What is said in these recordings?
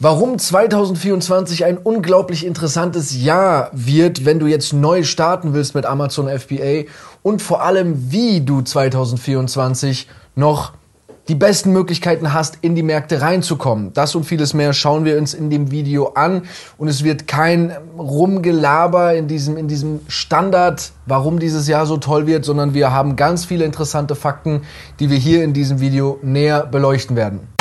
Warum 2024 ein unglaublich interessantes Jahr wird, wenn du jetzt neu starten willst mit Amazon FBA und vor allem, wie du 2024 noch die besten Möglichkeiten hast, in die Märkte reinzukommen. Das und vieles mehr schauen wir uns in dem Video an und es wird kein Rumgelaber in diesem, in diesem Standard, warum dieses Jahr so toll wird, sondern wir haben ganz viele interessante Fakten, die wir hier in diesem Video näher beleuchten werden.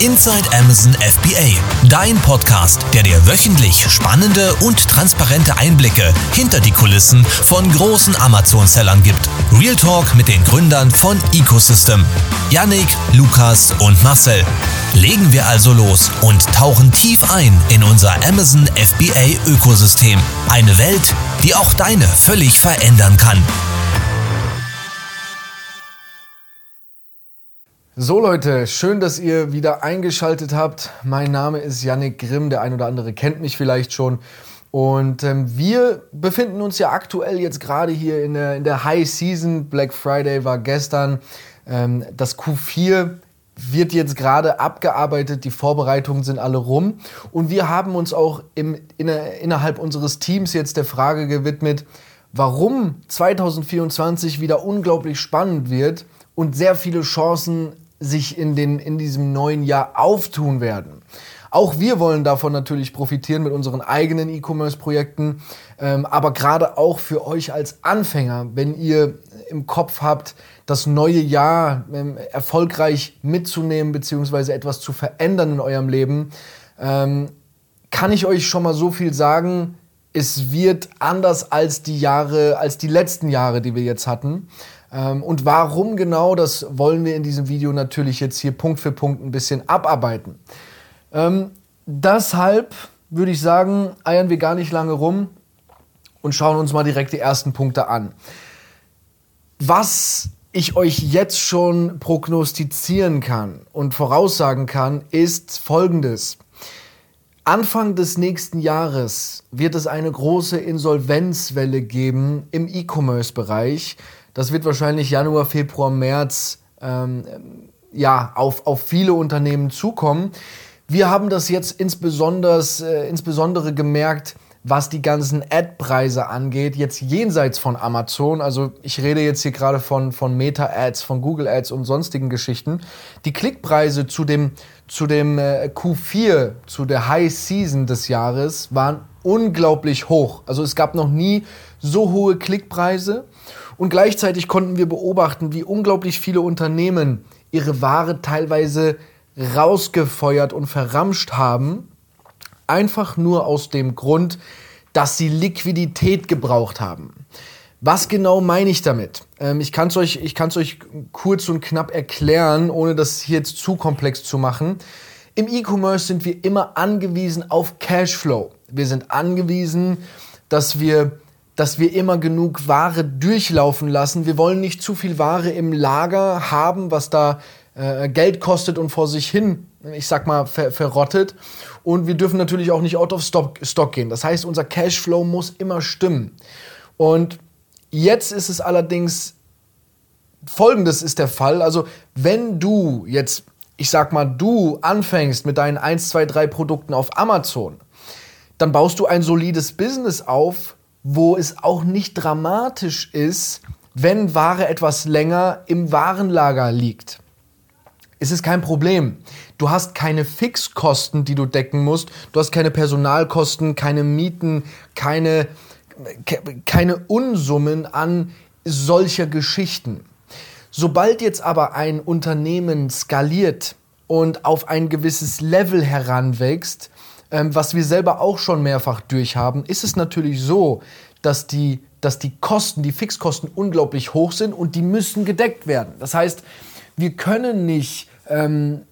Inside Amazon FBA, dein Podcast, der dir wöchentlich spannende und transparente Einblicke hinter die Kulissen von großen Amazon-Sellern gibt. Real Talk mit den Gründern von Ecosystem, Yannick, Lukas und Marcel. Legen wir also los und tauchen tief ein in unser Amazon FBA Ökosystem. Eine Welt, die auch deine völlig verändern kann. So Leute, schön, dass ihr wieder eingeschaltet habt. Mein Name ist Yannick Grimm, der ein oder andere kennt mich vielleicht schon. Und ähm, wir befinden uns ja aktuell jetzt gerade hier in der, in der High Season. Black Friday war gestern. Ähm, das Q4 wird jetzt gerade abgearbeitet, die Vorbereitungen sind alle rum. Und wir haben uns auch im, in, innerhalb unseres Teams jetzt der Frage gewidmet, warum 2024 wieder unglaublich spannend wird und sehr viele Chancen sich in, den, in diesem neuen Jahr auftun werden. Auch wir wollen davon natürlich profitieren mit unseren eigenen E-Commerce-Projekten, ähm, aber gerade auch für euch als Anfänger, wenn ihr im Kopf habt, das neue Jahr ähm, erfolgreich mitzunehmen bzw. etwas zu verändern in eurem Leben, ähm, kann ich euch schon mal so viel sagen, es wird anders als die Jahre, als die letzten Jahre, die wir jetzt hatten. Ähm, und warum genau, das wollen wir in diesem Video natürlich jetzt hier Punkt für Punkt ein bisschen abarbeiten. Ähm, deshalb würde ich sagen, eiern wir gar nicht lange rum und schauen uns mal direkt die ersten Punkte an. Was ich euch jetzt schon prognostizieren kann und voraussagen kann, ist Folgendes. Anfang des nächsten Jahres wird es eine große Insolvenzwelle geben im E-Commerce-Bereich. Das wird wahrscheinlich Januar, Februar, März ähm, ja, auf, auf viele Unternehmen zukommen. Wir haben das jetzt insbesondere, äh, insbesondere gemerkt, was die ganzen Ad-Preise angeht, jetzt jenseits von Amazon. Also ich rede jetzt hier gerade von, von Meta-Ads, von Google-Ads und sonstigen Geschichten. Die Klickpreise zu dem, zu dem äh, Q4, zu der High Season des Jahres, waren unglaublich hoch. Also es gab noch nie so hohe Klickpreise. Und gleichzeitig konnten wir beobachten, wie unglaublich viele Unternehmen ihre Ware teilweise rausgefeuert und verramscht haben, einfach nur aus dem Grund, dass sie Liquidität gebraucht haben. Was genau meine ich damit? Ähm, ich kann es euch, euch kurz und knapp erklären, ohne das hier jetzt zu komplex zu machen. Im E-Commerce sind wir immer angewiesen auf Cashflow. Wir sind angewiesen, dass wir dass wir immer genug Ware durchlaufen lassen. Wir wollen nicht zu viel Ware im Lager haben, was da äh, Geld kostet und vor sich hin, ich sag mal, ver verrottet. Und wir dürfen natürlich auch nicht out of stock, stock gehen. Das heißt, unser Cashflow muss immer stimmen. Und jetzt ist es allerdings folgendes ist der Fall. Also, wenn du jetzt, ich sag mal, du anfängst mit deinen 1, 2, 3 Produkten auf Amazon, dann baust du ein solides Business auf, wo es auch nicht dramatisch ist, wenn Ware etwas länger im Warenlager liegt. Es ist kein Problem. Du hast keine Fixkosten, die du decken musst. Du hast keine Personalkosten, keine Mieten, keine, keine Unsummen an solcher Geschichten. Sobald jetzt aber ein Unternehmen skaliert und auf ein gewisses Level heranwächst, ähm, was wir selber auch schon mehrfach durchhaben, ist es natürlich so, dass die, dass die Kosten, die Fixkosten unglaublich hoch sind und die müssen gedeckt werden. Das heißt, wir können nicht ähm,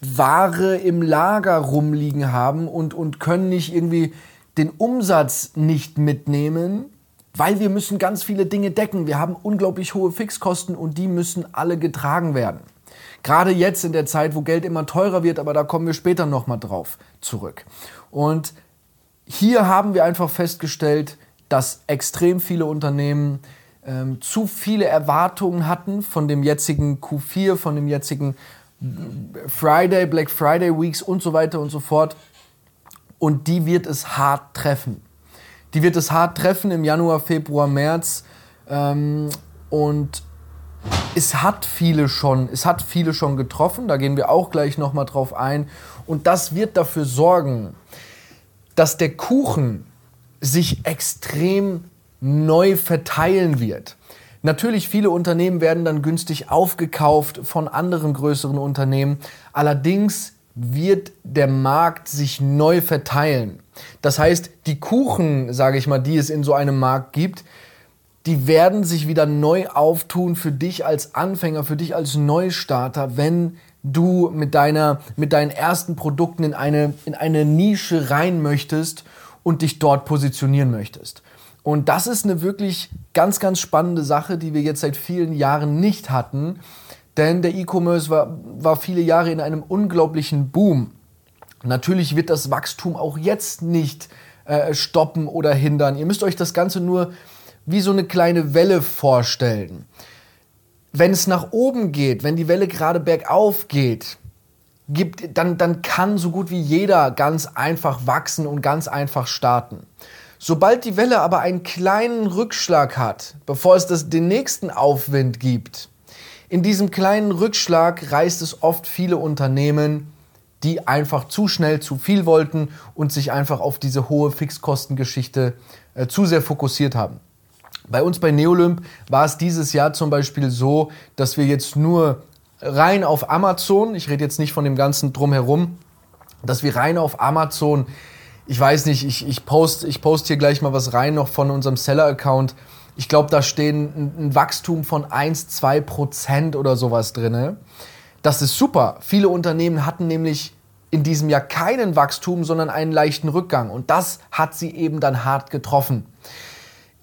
Ware im Lager rumliegen haben und, und können nicht irgendwie den Umsatz nicht mitnehmen, weil wir müssen ganz viele Dinge decken. Wir haben unglaublich hohe Fixkosten und die müssen alle getragen werden. Gerade jetzt in der Zeit, wo Geld immer teurer wird, aber da kommen wir später nochmal drauf zurück. Und hier haben wir einfach festgestellt, dass extrem viele Unternehmen ähm, zu viele Erwartungen hatten von dem jetzigen Q4, von dem jetzigen Friday, Black Friday Weeks und so weiter und so fort. Und die wird es hart treffen. Die wird es hart treffen im Januar, Februar, März. Ähm, und es hat viele schon, es hat viele schon getroffen. Da gehen wir auch gleich noch mal drauf ein. Und das wird dafür sorgen, dass der Kuchen sich extrem neu verteilen wird. Natürlich, viele Unternehmen werden dann günstig aufgekauft von anderen größeren Unternehmen. Allerdings wird der Markt sich neu verteilen. Das heißt, die Kuchen, sage ich mal, die es in so einem Markt gibt, die werden sich wieder neu auftun für dich als Anfänger, für dich als Neustarter, wenn du mit, deiner, mit deinen ersten Produkten in eine, in eine Nische rein möchtest und dich dort positionieren möchtest. Und das ist eine wirklich ganz, ganz spannende Sache, die wir jetzt seit vielen Jahren nicht hatten. Denn der E-Commerce war, war viele Jahre in einem unglaublichen Boom. Natürlich wird das Wachstum auch jetzt nicht äh, stoppen oder hindern. Ihr müsst euch das Ganze nur wie so eine kleine Welle vorstellen. Wenn es nach oben geht, wenn die Welle gerade bergauf geht, gibt, dann, dann kann so gut wie jeder ganz einfach wachsen und ganz einfach starten. Sobald die Welle aber einen kleinen Rückschlag hat, bevor es das, den nächsten Aufwind gibt, in diesem kleinen Rückschlag reißt es oft viele Unternehmen, die einfach zu schnell zu viel wollten und sich einfach auf diese hohe Fixkostengeschichte äh, zu sehr fokussiert haben. Bei uns bei Neolymp war es dieses Jahr zum Beispiel so, dass wir jetzt nur rein auf Amazon, ich rede jetzt nicht von dem ganzen drumherum, dass wir rein auf Amazon ich weiß nicht, ich, ich poste ich post hier gleich mal was rein noch von unserem Seller-Account. Ich glaube, da stehen ein, Wachstum von 1, 2 Prozent oder sowas drin. Das ist super. Viele Unternehmen hatten nämlich in diesem Jahr keinen Wachstum, sondern einen leichten Rückgang. Und das hat sie eben dann hart getroffen.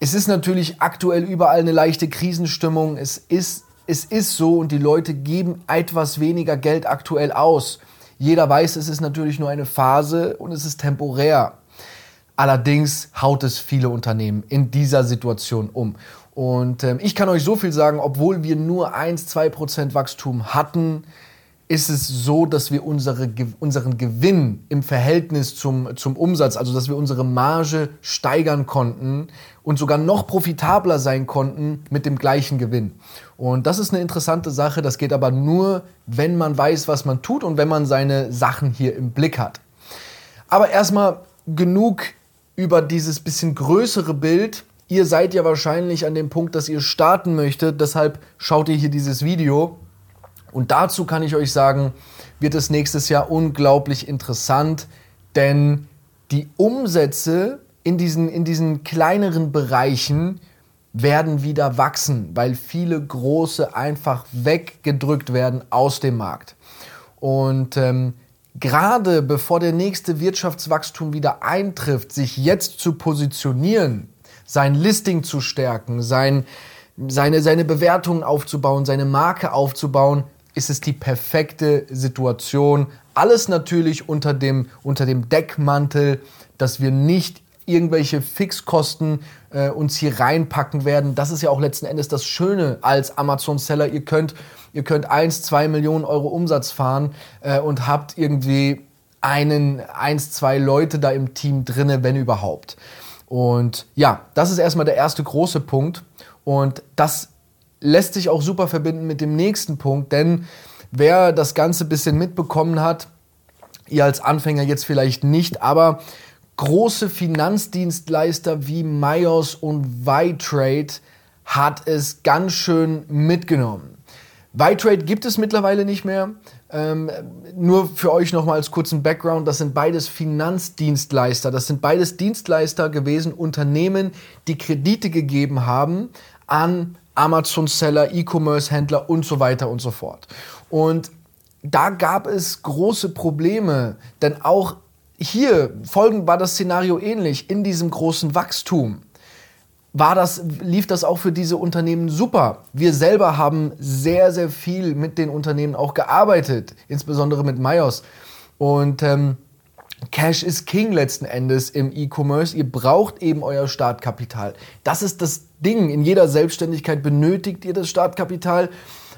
Es ist natürlich aktuell überall eine leichte Krisenstimmung. Es ist, es ist so und die Leute geben etwas weniger Geld aktuell aus. Jeder weiß, es ist natürlich nur eine Phase und es ist temporär. Allerdings haut es viele Unternehmen in dieser Situation um. Und ähm, ich kann euch so viel sagen, obwohl wir nur 1-2% Wachstum hatten, ist es so, dass wir unsere, unseren Gewinn im Verhältnis zum, zum Umsatz, also dass wir unsere Marge steigern konnten und sogar noch profitabler sein konnten mit dem gleichen Gewinn. Und das ist eine interessante Sache. Das geht aber nur, wenn man weiß, was man tut und wenn man seine Sachen hier im Blick hat. Aber erstmal genug über dieses bisschen größere Bild. Ihr seid ja wahrscheinlich an dem Punkt, dass ihr starten möchtet. Deshalb schaut ihr hier dieses Video. Und dazu kann ich euch sagen, wird es nächstes Jahr unglaublich interessant, denn die Umsätze in diesen, in diesen kleineren Bereichen werden wieder wachsen, weil viele große einfach weggedrückt werden aus dem Markt. Und ähm, gerade bevor der nächste Wirtschaftswachstum wieder eintrifft, sich jetzt zu positionieren, sein Listing zu stärken, sein, seine, seine Bewertungen aufzubauen, seine Marke aufzubauen, ist es die perfekte Situation. Alles natürlich unter dem, unter dem Deckmantel, dass wir nicht irgendwelche Fixkosten äh, uns hier reinpacken werden. Das ist ja auch letzten Endes das Schöne als Amazon-Seller. Ihr könnt, ihr könnt 1, 2 Millionen Euro Umsatz fahren äh, und habt irgendwie einen, eins, zwei Leute da im Team drinne, wenn überhaupt. Und ja, das ist erstmal der erste große Punkt. Und das lässt sich auch super verbinden mit dem nächsten Punkt, denn wer das Ganze ein bisschen mitbekommen hat, ihr als Anfänger jetzt vielleicht nicht, aber große Finanzdienstleister wie Myos und Vitrade hat es ganz schön mitgenommen. Vitrade gibt es mittlerweile nicht mehr. Ähm, nur für euch nochmal als kurzen Background, das sind beides Finanzdienstleister. Das sind beides Dienstleister gewesen, Unternehmen, die Kredite gegeben haben an Amazon-Seller, E-Commerce-Händler und so weiter und so fort. Und da gab es große Probleme, denn auch hier folgend war das Szenario ähnlich. In diesem großen Wachstum war das, lief das auch für diese Unternehmen super. Wir selber haben sehr, sehr viel mit den Unternehmen auch gearbeitet, insbesondere mit Myos. Und ähm, Cash ist King letzten Endes im E-Commerce. Ihr braucht eben euer Startkapital. Das ist das Ding. In jeder Selbstständigkeit benötigt ihr das Startkapital.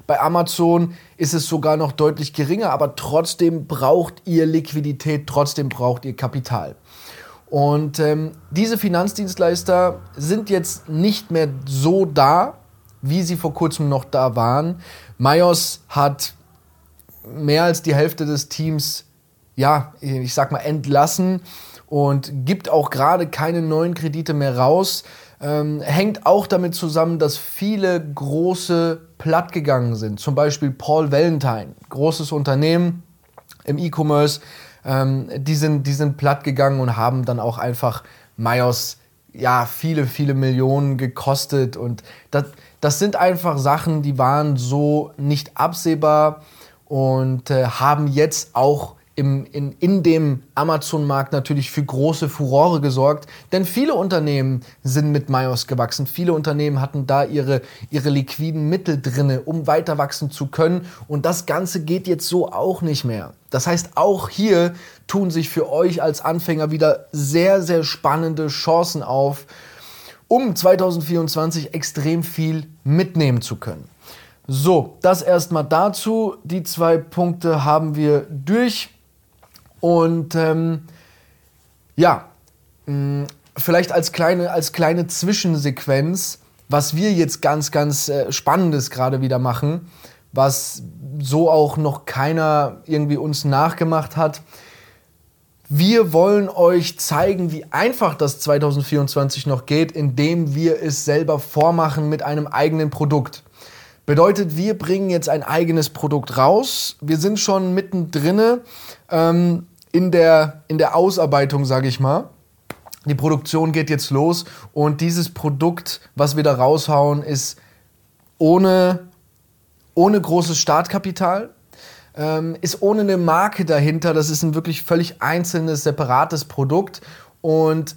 Bei Amazon ist es sogar noch deutlich geringer, aber trotzdem braucht ihr Liquidität, trotzdem braucht ihr Kapital. Und ähm, diese Finanzdienstleister sind jetzt nicht mehr so da, wie sie vor kurzem noch da waren. Mayos hat mehr als die Hälfte des Teams, ja, ich sag mal, entlassen und gibt auch gerade keine neuen Kredite mehr raus. Ähm, hängt auch damit zusammen, dass viele große platt gegangen sind. Zum Beispiel Paul Valentine, großes Unternehmen im E-Commerce, ähm, die, sind, die sind platt gegangen und haben dann auch einfach Mayos ja, viele, viele Millionen gekostet. Und das, das sind einfach Sachen, die waren so nicht absehbar und äh, haben jetzt auch im, in, in dem Amazon-Markt natürlich für große Furore gesorgt, denn viele Unternehmen sind mit Mayos gewachsen. Viele Unternehmen hatten da ihre, ihre liquiden Mittel drinne, um weiter wachsen zu können. Und das Ganze geht jetzt so auch nicht mehr. Das heißt, auch hier tun sich für euch als Anfänger wieder sehr, sehr spannende Chancen auf, um 2024 extrem viel mitnehmen zu können. So, das erstmal dazu. Die zwei Punkte haben wir durch. Und ähm, ja, mh, vielleicht als kleine, als kleine Zwischensequenz, was wir jetzt ganz, ganz äh, Spannendes gerade wieder machen, was so auch noch keiner irgendwie uns nachgemacht hat. Wir wollen euch zeigen, wie einfach das 2024 noch geht, indem wir es selber vormachen mit einem eigenen Produkt. Bedeutet, wir bringen jetzt ein eigenes Produkt raus. Wir sind schon mittendrin. Ähm, in der, in der Ausarbeitung, sage ich mal. Die Produktion geht jetzt los und dieses Produkt, was wir da raushauen, ist ohne, ohne großes Startkapital, ähm, ist ohne eine Marke dahinter. Das ist ein wirklich völlig einzelnes, separates Produkt und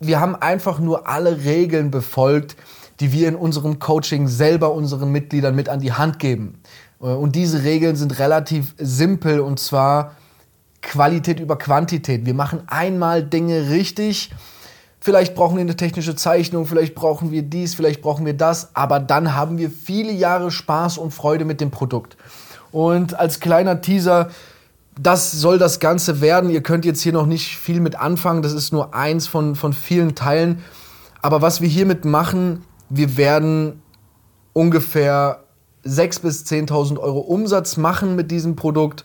wir haben einfach nur alle Regeln befolgt, die wir in unserem Coaching selber unseren Mitgliedern mit an die Hand geben. Äh, und diese Regeln sind relativ simpel und zwar Qualität über Quantität. Wir machen einmal Dinge richtig. Vielleicht brauchen wir eine technische Zeichnung, vielleicht brauchen wir dies, vielleicht brauchen wir das, aber dann haben wir viele Jahre Spaß und Freude mit dem Produkt. Und als kleiner Teaser, das soll das Ganze werden. Ihr könnt jetzt hier noch nicht viel mit anfangen, das ist nur eins von, von vielen Teilen. Aber was wir hiermit machen, wir werden ungefähr 6.000 bis 10.000 Euro Umsatz machen mit diesem Produkt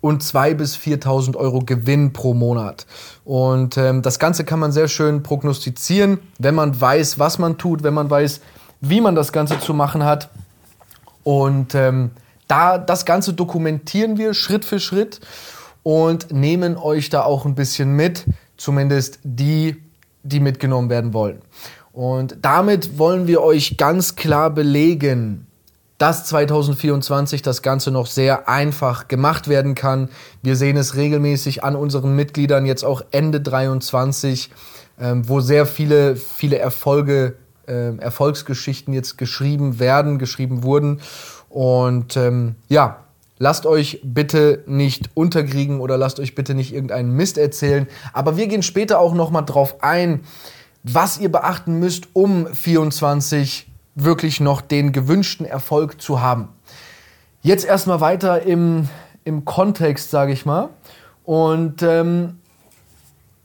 und 2.000 bis 4.000 Euro Gewinn pro Monat. Und ähm, das Ganze kann man sehr schön prognostizieren, wenn man weiß, was man tut, wenn man weiß, wie man das Ganze zu machen hat. Und ähm, da das Ganze dokumentieren wir Schritt für Schritt und nehmen euch da auch ein bisschen mit, zumindest die, die mitgenommen werden wollen. Und damit wollen wir euch ganz klar belegen, dass 2024 das Ganze noch sehr einfach gemacht werden kann. Wir sehen es regelmäßig an unseren Mitgliedern jetzt auch Ende 23, ähm, wo sehr viele, viele Erfolge, äh, Erfolgsgeschichten jetzt geschrieben werden, geschrieben wurden. Und ähm, ja, lasst euch bitte nicht unterkriegen oder lasst euch bitte nicht irgendeinen Mist erzählen. Aber wir gehen später auch noch mal drauf ein, was ihr beachten müsst, um 24 wirklich noch den gewünschten Erfolg zu haben. Jetzt erstmal weiter im, im Kontext, sage ich mal. Und ähm,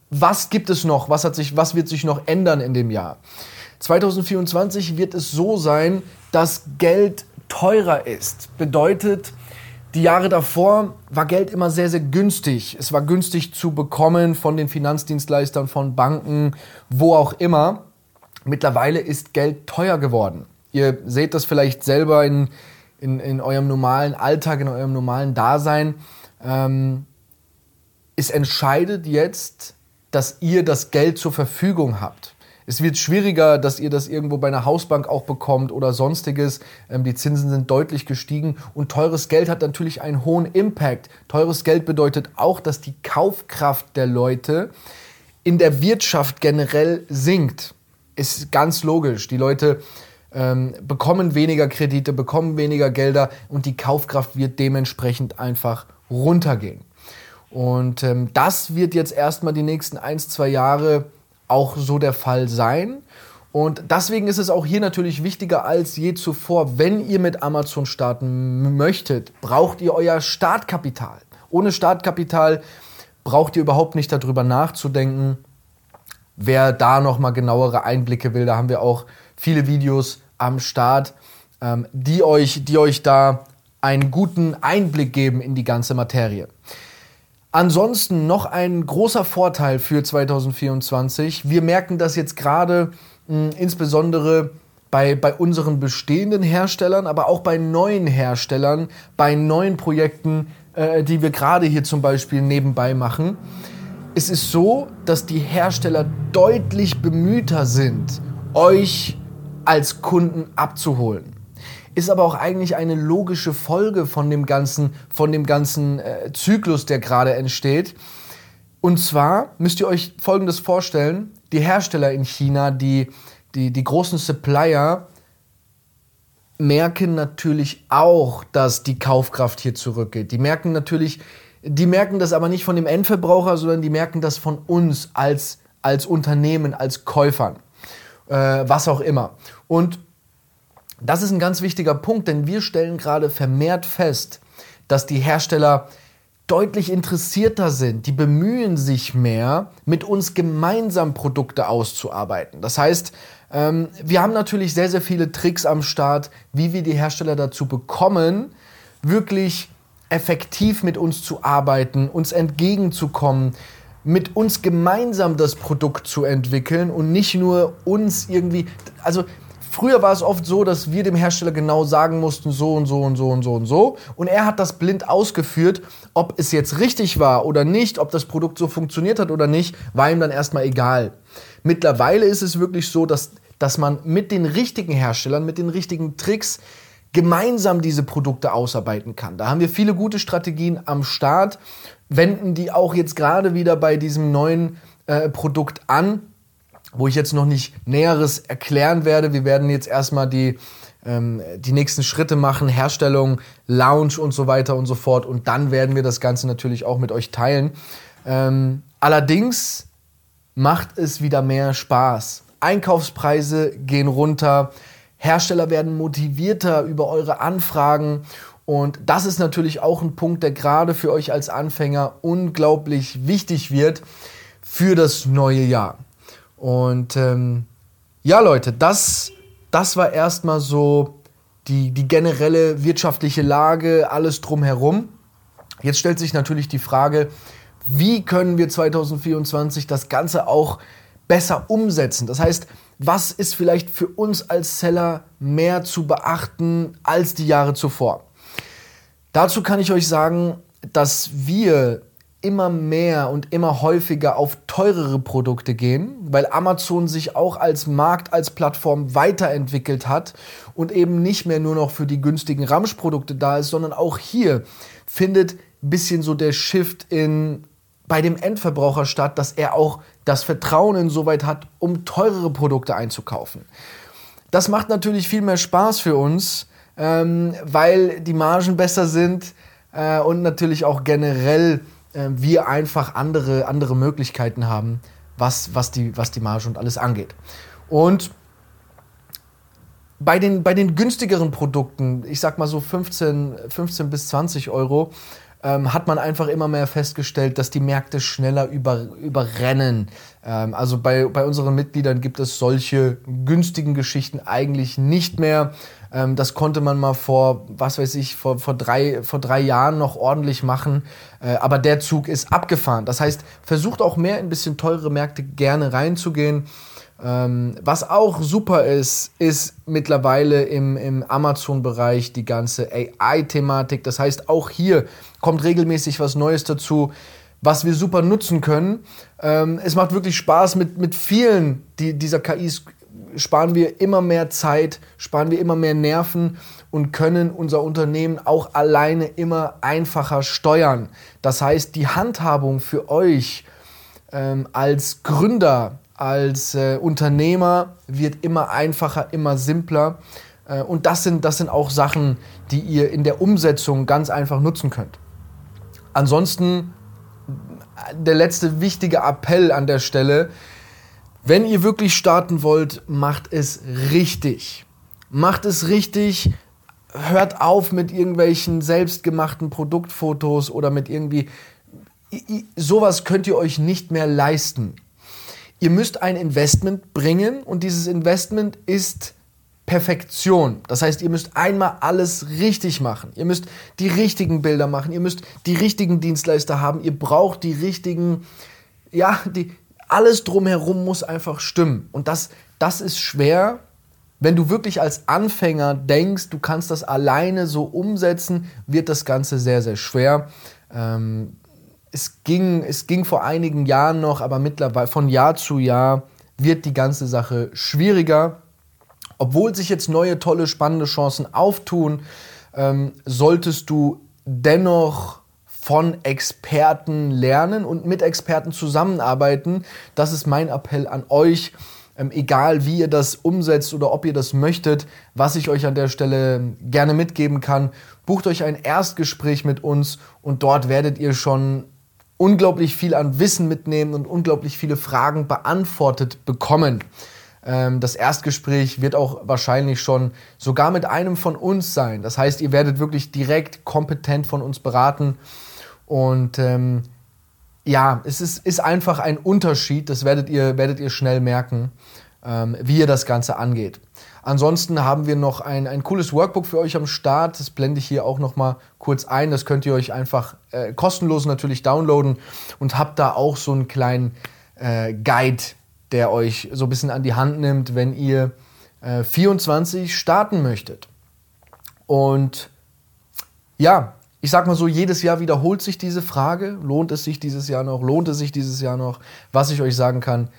was gibt es noch? Was, hat sich, was wird sich noch ändern in dem Jahr? 2024 wird es so sein, dass Geld teurer ist. Bedeutet, die Jahre davor war Geld immer sehr, sehr günstig. Es war günstig zu bekommen von den Finanzdienstleistern, von Banken, wo auch immer. Mittlerweile ist Geld teuer geworden. Ihr seht das vielleicht selber in, in, in eurem normalen Alltag, in eurem normalen Dasein. Ähm, es entscheidet jetzt, dass ihr das Geld zur Verfügung habt. Es wird schwieriger, dass ihr das irgendwo bei einer Hausbank auch bekommt oder sonstiges. Ähm, die Zinsen sind deutlich gestiegen und teures Geld hat natürlich einen hohen Impact. Teures Geld bedeutet auch, dass die Kaufkraft der Leute in der Wirtschaft generell sinkt ist ganz logisch. Die Leute ähm, bekommen weniger Kredite, bekommen weniger Gelder und die Kaufkraft wird dementsprechend einfach runtergehen. Und ähm, das wird jetzt erstmal die nächsten ein, zwei Jahre auch so der Fall sein. Und deswegen ist es auch hier natürlich wichtiger als je zuvor, wenn ihr mit Amazon starten möchtet, braucht ihr euer Startkapital. Ohne Startkapital braucht ihr überhaupt nicht darüber nachzudenken. Wer da noch mal genauere Einblicke will, da haben wir auch viele Videos am Start, ähm, die, euch, die euch da einen guten Einblick geben in die ganze Materie. Ansonsten noch ein großer Vorteil für 2024. Wir merken das jetzt gerade hm, insbesondere bei, bei unseren bestehenden Herstellern, aber auch bei neuen Herstellern, bei neuen Projekten, äh, die wir gerade hier zum Beispiel nebenbei machen. Es ist so, dass die Hersteller deutlich bemühter sind, euch als Kunden abzuholen. Ist aber auch eigentlich eine logische Folge von dem ganzen, von dem ganzen äh, Zyklus, der gerade entsteht. Und zwar müsst ihr euch Folgendes vorstellen. Die Hersteller in China, die, die, die großen Supplier, merken natürlich auch, dass die Kaufkraft hier zurückgeht. Die merken natürlich, die merken das aber nicht von dem Endverbraucher, sondern die merken das von uns als, als Unternehmen, als Käufern, äh, was auch immer. Und das ist ein ganz wichtiger Punkt, denn wir stellen gerade vermehrt fest, dass die Hersteller deutlich interessierter sind. Die bemühen sich mehr, mit uns gemeinsam Produkte auszuarbeiten. Das heißt, ähm, wir haben natürlich sehr, sehr viele Tricks am Start, wie wir die Hersteller dazu bekommen, wirklich effektiv mit uns zu arbeiten, uns entgegenzukommen, mit uns gemeinsam das Produkt zu entwickeln und nicht nur uns irgendwie, also Früher war es oft so, dass wir dem Hersteller genau sagen mussten, so und so und so und so und so. Und er hat das blind ausgeführt. Ob es jetzt richtig war oder nicht, ob das Produkt so funktioniert hat oder nicht, war ihm dann erstmal egal. Mittlerweile ist es wirklich so, dass, dass man mit den richtigen Herstellern, mit den richtigen Tricks gemeinsam diese Produkte ausarbeiten kann. Da haben wir viele gute Strategien am Start, wenden die auch jetzt gerade wieder bei diesem neuen äh, Produkt an wo ich jetzt noch nicht Näheres erklären werde. Wir werden jetzt erstmal die, ähm, die nächsten Schritte machen, Herstellung, Launch und so weiter und so fort. Und dann werden wir das Ganze natürlich auch mit euch teilen. Ähm, allerdings macht es wieder mehr Spaß. Einkaufspreise gehen runter, Hersteller werden motivierter über eure Anfragen. Und das ist natürlich auch ein Punkt, der gerade für euch als Anfänger unglaublich wichtig wird für das neue Jahr. Und ähm, ja, Leute, das, das war erstmal so die, die generelle wirtschaftliche Lage, alles drumherum. Jetzt stellt sich natürlich die Frage, wie können wir 2024 das Ganze auch besser umsetzen? Das heißt, was ist vielleicht für uns als Seller mehr zu beachten als die Jahre zuvor? Dazu kann ich euch sagen, dass wir immer mehr und immer häufiger auf teurere Produkte gehen, weil Amazon sich auch als Markt, als Plattform weiterentwickelt hat und eben nicht mehr nur noch für die günstigen Ramschprodukte da ist, sondern auch hier findet ein bisschen so der Shift in bei dem Endverbraucher statt, dass er auch das Vertrauen insoweit hat, um teurere Produkte einzukaufen. Das macht natürlich viel mehr Spaß für uns, ähm, weil die Margen besser sind äh, und natürlich auch generell äh, wir einfach andere, andere Möglichkeiten haben, was, was, die, was die Marge und alles angeht. Und bei den, bei den günstigeren Produkten, ich sag mal so 15, 15 bis 20 Euro, ähm, hat man einfach immer mehr festgestellt, dass die Märkte schneller über, überrennen. Ähm, also bei, bei unseren Mitgliedern gibt es solche günstigen Geschichten eigentlich nicht mehr. Ähm, das konnte man mal vor, was weiß ich, vor, vor, drei, vor drei Jahren noch ordentlich machen. Äh, aber der Zug ist abgefahren. Das heißt, versucht auch mehr in ein bisschen teurere Märkte gerne reinzugehen. Ähm, was auch super ist, ist mittlerweile im, im Amazon-Bereich die ganze AI-Thematik. Das heißt, auch hier kommt regelmäßig was Neues dazu, was wir super nutzen können. Ähm, es macht wirklich Spaß mit, mit vielen die, dieser KIs. Sparen wir immer mehr Zeit, sparen wir immer mehr Nerven und können unser Unternehmen auch alleine immer einfacher steuern. Das heißt, die Handhabung für euch ähm, als Gründer, als äh, Unternehmer wird immer einfacher, immer simpler. Äh, und das sind, das sind auch Sachen, die ihr in der Umsetzung ganz einfach nutzen könnt. Ansonsten der letzte wichtige Appell an der Stelle. Wenn ihr wirklich starten wollt, macht es richtig. Macht es richtig. Hört auf mit irgendwelchen selbstgemachten Produktfotos oder mit irgendwie. Sowas könnt ihr euch nicht mehr leisten. Ihr müsst ein Investment bringen und dieses Investment ist Perfektion. Das heißt, ihr müsst einmal alles richtig machen. Ihr müsst die richtigen Bilder machen. Ihr müsst die richtigen Dienstleister haben. Ihr braucht die richtigen, ja, die, alles drumherum muss einfach stimmen. Und das, das ist schwer, wenn du wirklich als Anfänger denkst, du kannst das alleine so umsetzen, wird das Ganze sehr, sehr schwer. Ähm, es, ging, es ging vor einigen Jahren noch, aber mittlerweile von Jahr zu Jahr wird die ganze Sache schwieriger. Obwohl sich jetzt neue, tolle, spannende Chancen auftun, ähm, solltest du dennoch von Experten lernen und mit Experten zusammenarbeiten. Das ist mein Appell an euch. Ähm, egal wie ihr das umsetzt oder ob ihr das möchtet, was ich euch an der Stelle gerne mitgeben kann, bucht euch ein Erstgespräch mit uns und dort werdet ihr schon unglaublich viel an Wissen mitnehmen und unglaublich viele Fragen beantwortet bekommen. Ähm, das Erstgespräch wird auch wahrscheinlich schon sogar mit einem von uns sein. Das heißt, ihr werdet wirklich direkt kompetent von uns beraten und ähm, ja, es ist, ist einfach ein Unterschied, das werdet ihr, werdet ihr schnell merken, ähm, wie ihr das Ganze angeht. Ansonsten haben wir noch ein, ein cooles Workbook für euch am Start. Das blende ich hier auch noch mal kurz ein. Das könnt ihr euch einfach äh, kostenlos natürlich downloaden und habt da auch so einen kleinen äh, Guide, der euch so ein bisschen an die Hand nimmt, wenn ihr äh, 24 starten möchtet. Und ja, ich sag mal so, jedes Jahr wiederholt sich diese Frage. Lohnt es sich dieses Jahr noch? Lohnt es sich dieses Jahr noch? Was ich euch sagen kann,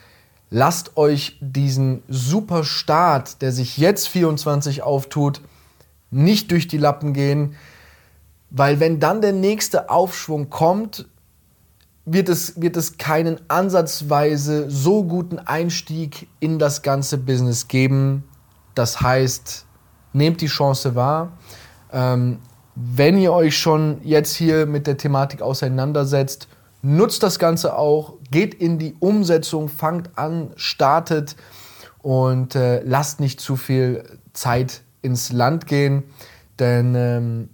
lasst euch diesen super Start, der sich jetzt 24 auftut, nicht durch die Lappen gehen. Weil wenn dann der nächste Aufschwung kommt, wird es, wird es keinen ansatzweise so guten Einstieg in das ganze Business geben. Das heißt, nehmt die Chance wahr. Ähm, wenn ihr euch schon jetzt hier mit der Thematik auseinandersetzt, nutzt das Ganze auch, geht in die Umsetzung, fangt an, startet und äh, lasst nicht zu viel Zeit ins Land gehen, denn ähm,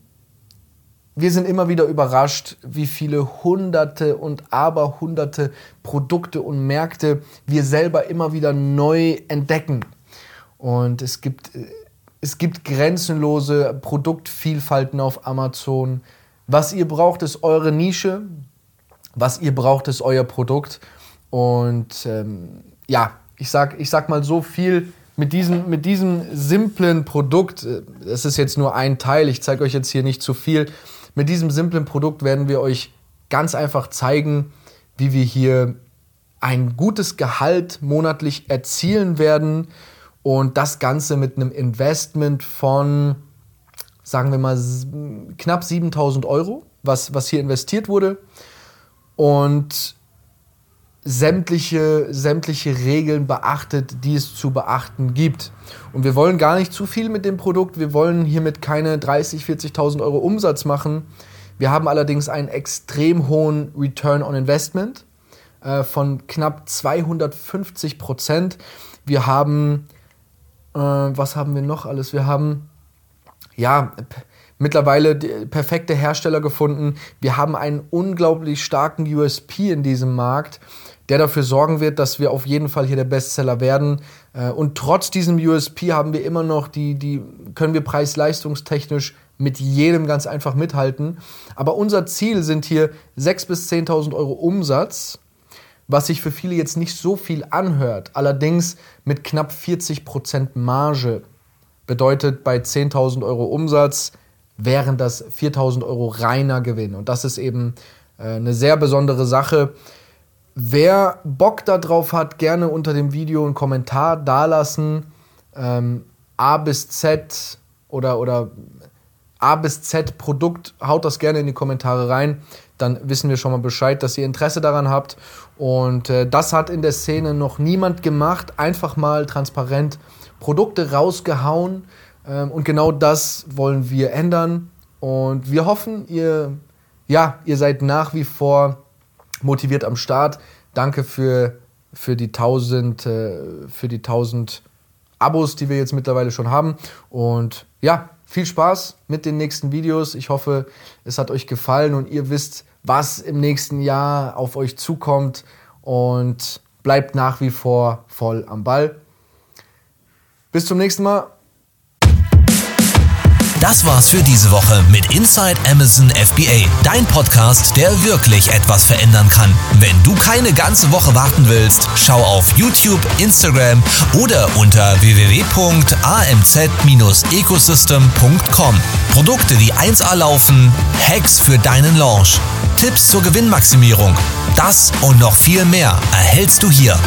wir sind immer wieder überrascht, wie viele hunderte und aberhunderte Produkte und Märkte wir selber immer wieder neu entdecken. Und es gibt äh, es gibt grenzenlose Produktvielfalten auf Amazon. Was ihr braucht, ist eure Nische. Was ihr braucht, ist euer Produkt. Und ähm, ja, ich sag, ich sag mal so viel mit diesem, mit diesem simplen Produkt. Äh, das ist jetzt nur ein Teil, ich zeige euch jetzt hier nicht zu viel. Mit diesem simplen Produkt werden wir euch ganz einfach zeigen, wie wir hier ein gutes Gehalt monatlich erzielen werden und das Ganze mit einem Investment von, sagen wir mal, knapp 7000 Euro, was, was hier investiert wurde. Und sämtliche, sämtliche Regeln beachtet, die es zu beachten gibt. Und wir wollen gar nicht zu viel mit dem Produkt. Wir wollen hiermit keine 30.000, 40.000 Euro Umsatz machen. Wir haben allerdings einen extrem hohen Return on Investment äh, von knapp 250 Prozent. Wir haben äh, was haben wir noch alles? Wir haben ja mittlerweile perfekte Hersteller gefunden. Wir haben einen unglaublich starken USP in diesem Markt, der dafür sorgen wird, dass wir auf jeden Fall hier der Bestseller werden. Äh, und trotz diesem USP haben wir immer noch die, die können wir preis-leistungstechnisch mit jedem ganz einfach mithalten. Aber unser Ziel sind hier 6.000 bis 10.000 Euro Umsatz was sich für viele jetzt nicht so viel anhört, allerdings mit knapp 40% Marge. Bedeutet bei 10.000 Euro Umsatz wären das 4.000 Euro reiner Gewinn. Und das ist eben äh, eine sehr besondere Sache. Wer Bock darauf hat, gerne unter dem Video einen Kommentar dalassen. Ähm, A bis Z oder, oder A bis Z Produkt, haut das gerne in die Kommentare rein dann wissen wir schon mal Bescheid, dass ihr Interesse daran habt. Und äh, das hat in der Szene noch niemand gemacht. Einfach mal transparent Produkte rausgehauen. Ähm, und genau das wollen wir ändern. Und wir hoffen, ihr, ja, ihr seid nach wie vor motiviert am Start. Danke für für die 1000, äh, für die 1000 Abos, die wir jetzt mittlerweile schon haben. Und ja, viel Spaß mit den nächsten Videos. Ich hoffe, es hat euch gefallen und ihr wisst, was im nächsten Jahr auf euch zukommt und bleibt nach wie vor voll am Ball. Bis zum nächsten Mal. Das war's für diese Woche mit Inside Amazon FBA, dein Podcast, der wirklich etwas verändern kann. Wenn du keine ganze Woche warten willst, schau auf YouTube, Instagram oder unter www.amz-ecosystem.com. Produkte, die 1A laufen, Hacks für deinen Launch, Tipps zur Gewinnmaximierung. Das und noch viel mehr erhältst du hier.